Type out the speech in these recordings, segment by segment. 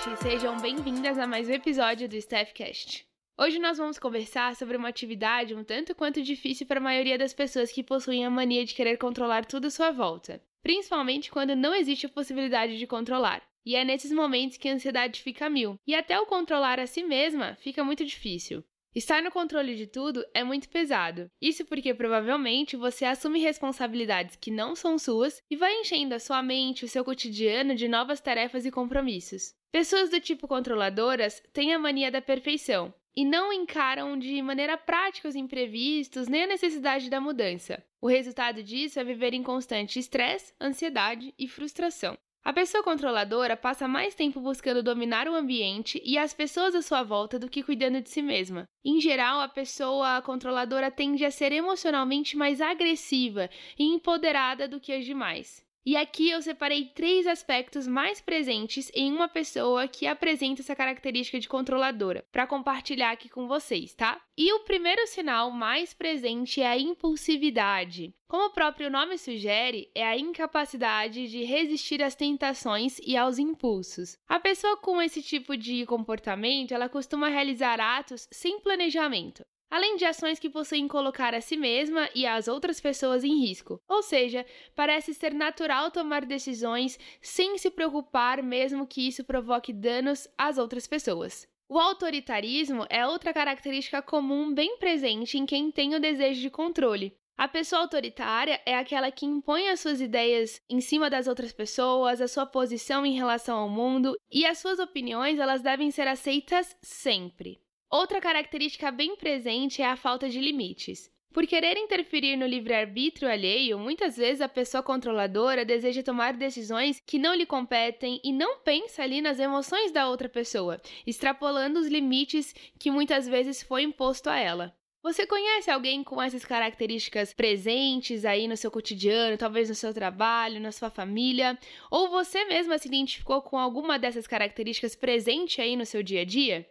gente! Sejam bem-vindas a mais um episódio do Staffcast. Hoje nós vamos conversar sobre uma atividade um tanto quanto difícil para a maioria das pessoas que possuem a mania de querer controlar tudo à sua volta, principalmente quando não existe a possibilidade de controlar. E é nesses momentos que a ansiedade fica mil, e até o controlar a si mesma fica muito difícil. Estar no controle de tudo é muito pesado. Isso porque provavelmente você assume responsabilidades que não são suas e vai enchendo a sua mente, o seu cotidiano de novas tarefas e compromissos. Pessoas do tipo controladoras têm a mania da perfeição e não encaram de maneira prática os imprevistos nem a necessidade da mudança. O resultado disso é viver em constante estresse, ansiedade e frustração. A pessoa controladora passa mais tempo buscando dominar o ambiente e as pessoas à sua volta do que cuidando de si mesma. Em geral, a pessoa controladora tende a ser emocionalmente mais agressiva e empoderada do que as demais. E aqui eu separei três aspectos mais presentes em uma pessoa que apresenta essa característica de controladora, para compartilhar aqui com vocês, tá? E o primeiro sinal mais presente é a impulsividade. Como o próprio nome sugere, é a incapacidade de resistir às tentações e aos impulsos. A pessoa com esse tipo de comportamento, ela costuma realizar atos sem planejamento além de ações que possuem colocar a si mesma e as outras pessoas em risco. Ou seja, parece ser natural tomar decisões sem se preocupar, mesmo que isso provoque danos às outras pessoas. O autoritarismo é outra característica comum bem presente em quem tem o desejo de controle. A pessoa autoritária é aquela que impõe as suas ideias em cima das outras pessoas, a sua posição em relação ao mundo, e as suas opiniões elas devem ser aceitas sempre. Outra característica bem presente é a falta de limites. Por querer interferir no livre-arbítrio alheio, muitas vezes a pessoa controladora deseja tomar decisões que não lhe competem e não pensa ali nas emoções da outra pessoa, extrapolando os limites que muitas vezes foi imposto a ela. Você conhece alguém com essas características presentes aí no seu cotidiano, talvez no seu trabalho, na sua família? Ou você mesma se identificou com alguma dessas características presente aí no seu dia a dia?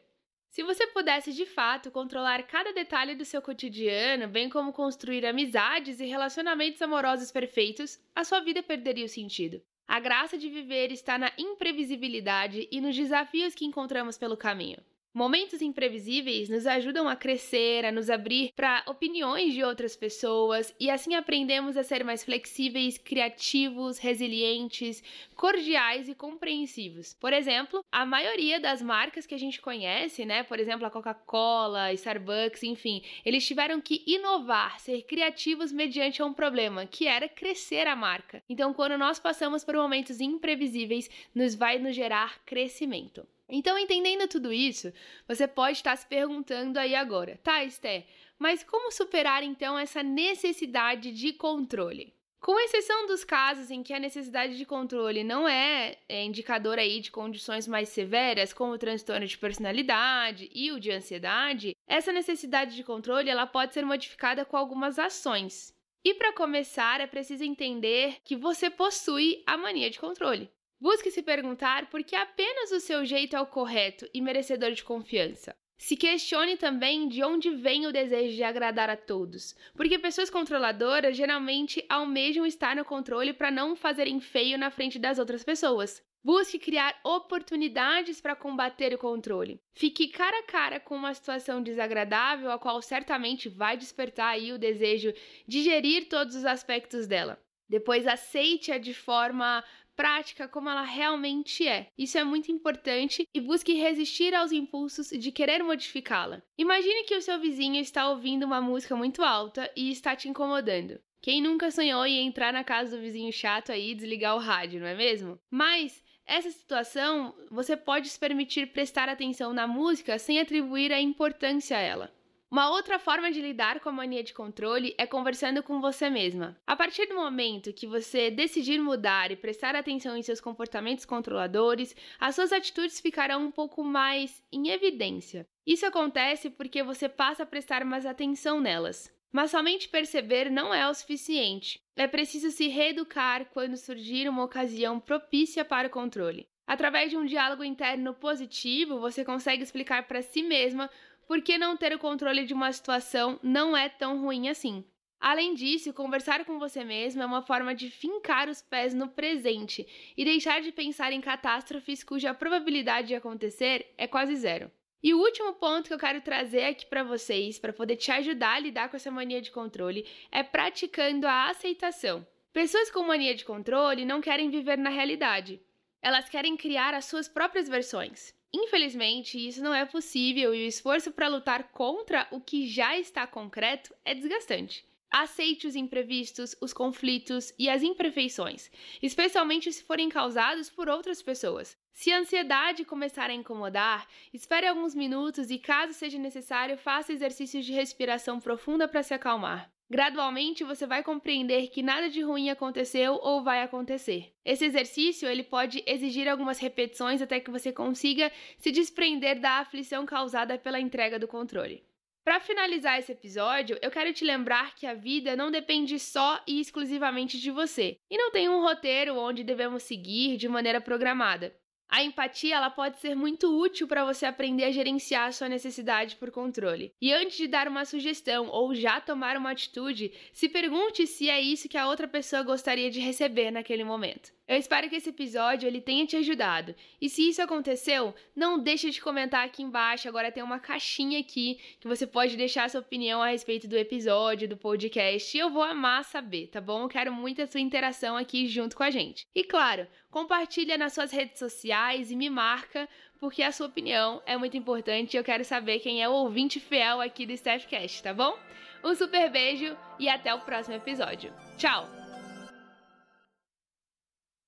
Se você pudesse de fato controlar cada detalhe do seu cotidiano, bem como construir amizades e relacionamentos amorosos perfeitos, a sua vida perderia o sentido. A graça de viver está na imprevisibilidade e nos desafios que encontramos pelo caminho. Momentos imprevisíveis nos ajudam a crescer, a nos abrir para opiniões de outras pessoas e assim aprendemos a ser mais flexíveis, criativos, resilientes, cordiais e compreensivos. Por exemplo, a maioria das marcas que a gente conhece, né, por exemplo, a Coca-Cola, Starbucks, enfim, eles tiveram que inovar, ser criativos mediante um problema, que era crescer a marca. Então, quando nós passamos por momentos imprevisíveis, nos vai nos gerar crescimento. Então, entendendo tudo isso, você pode estar se perguntando aí agora, tá, Esté, mas como superar então essa necessidade de controle? Com exceção dos casos em que a necessidade de controle não é, é indicador aí de condições mais severas, como o transtorno de personalidade e o de ansiedade, essa necessidade de controle ela pode ser modificada com algumas ações. E para começar, é preciso entender que você possui a mania de controle. Busque se perguntar por que apenas o seu jeito é o correto e merecedor de confiança. Se questione também de onde vem o desejo de agradar a todos, porque pessoas controladoras geralmente almejam estar no controle para não fazerem feio na frente das outras pessoas. Busque criar oportunidades para combater o controle. Fique cara a cara com uma situação desagradável, a qual certamente vai despertar aí o desejo de gerir todos os aspectos dela. Depois aceite-a de forma prática como ela realmente é. Isso é muito importante e busque resistir aos impulsos de querer modificá-la. Imagine que o seu vizinho está ouvindo uma música muito alta e está te incomodando. Quem nunca sonhou em entrar na casa do vizinho chato aí e desligar o rádio, não é mesmo? Mas essa situação você pode se permitir prestar atenção na música sem atribuir a importância a ela. Uma outra forma de lidar com a mania de controle é conversando com você mesma. A partir do momento que você decidir mudar e prestar atenção em seus comportamentos controladores, as suas atitudes ficarão um pouco mais em evidência. Isso acontece porque você passa a prestar mais atenção nelas. Mas somente perceber não é o suficiente. É preciso se reeducar quando surgir uma ocasião propícia para o controle. Através de um diálogo interno positivo, você consegue explicar para si mesma por que não ter o controle de uma situação não é tão ruim assim? Além disso, conversar com você mesmo é uma forma de fincar os pés no presente e deixar de pensar em catástrofes cuja probabilidade de acontecer é quase zero. E o último ponto que eu quero trazer aqui para vocês, para poder te ajudar a lidar com essa mania de controle, é praticando a aceitação. Pessoas com mania de controle não querem viver na realidade. Elas querem criar as suas próprias versões. Infelizmente, isso não é possível e o esforço para lutar contra o que já está concreto é desgastante. Aceite os imprevistos, os conflitos e as imperfeições, especialmente se forem causados por outras pessoas. Se a ansiedade começar a incomodar, espere alguns minutos e, caso seja necessário, faça exercícios de respiração profunda para se acalmar. Gradualmente você vai compreender que nada de ruim aconteceu ou vai acontecer. Esse exercício ele pode exigir algumas repetições até que você consiga se desprender da aflição causada pela entrega do controle. Para finalizar esse episódio, eu quero te lembrar que a vida não depende só e exclusivamente de você, e não tem um roteiro onde devemos seguir de maneira programada. A empatia ela pode ser muito útil para você aprender a gerenciar a sua necessidade por controle. E antes de dar uma sugestão ou já tomar uma atitude, se pergunte se é isso que a outra pessoa gostaria de receber naquele momento. Eu espero que esse episódio ele tenha te ajudado. E se isso aconteceu, não deixe de comentar aqui embaixo. Agora tem uma caixinha aqui que você pode deixar sua opinião a respeito do episódio, do podcast. E eu vou amar saber, tá bom? Eu quero muito a sua interação aqui junto com a gente. E claro, compartilha nas suas redes sociais e me marca, porque a sua opinião é muito importante eu quero saber quem é o ouvinte fiel aqui do Staffcast, tá bom? Um super beijo e até o próximo episódio. Tchau!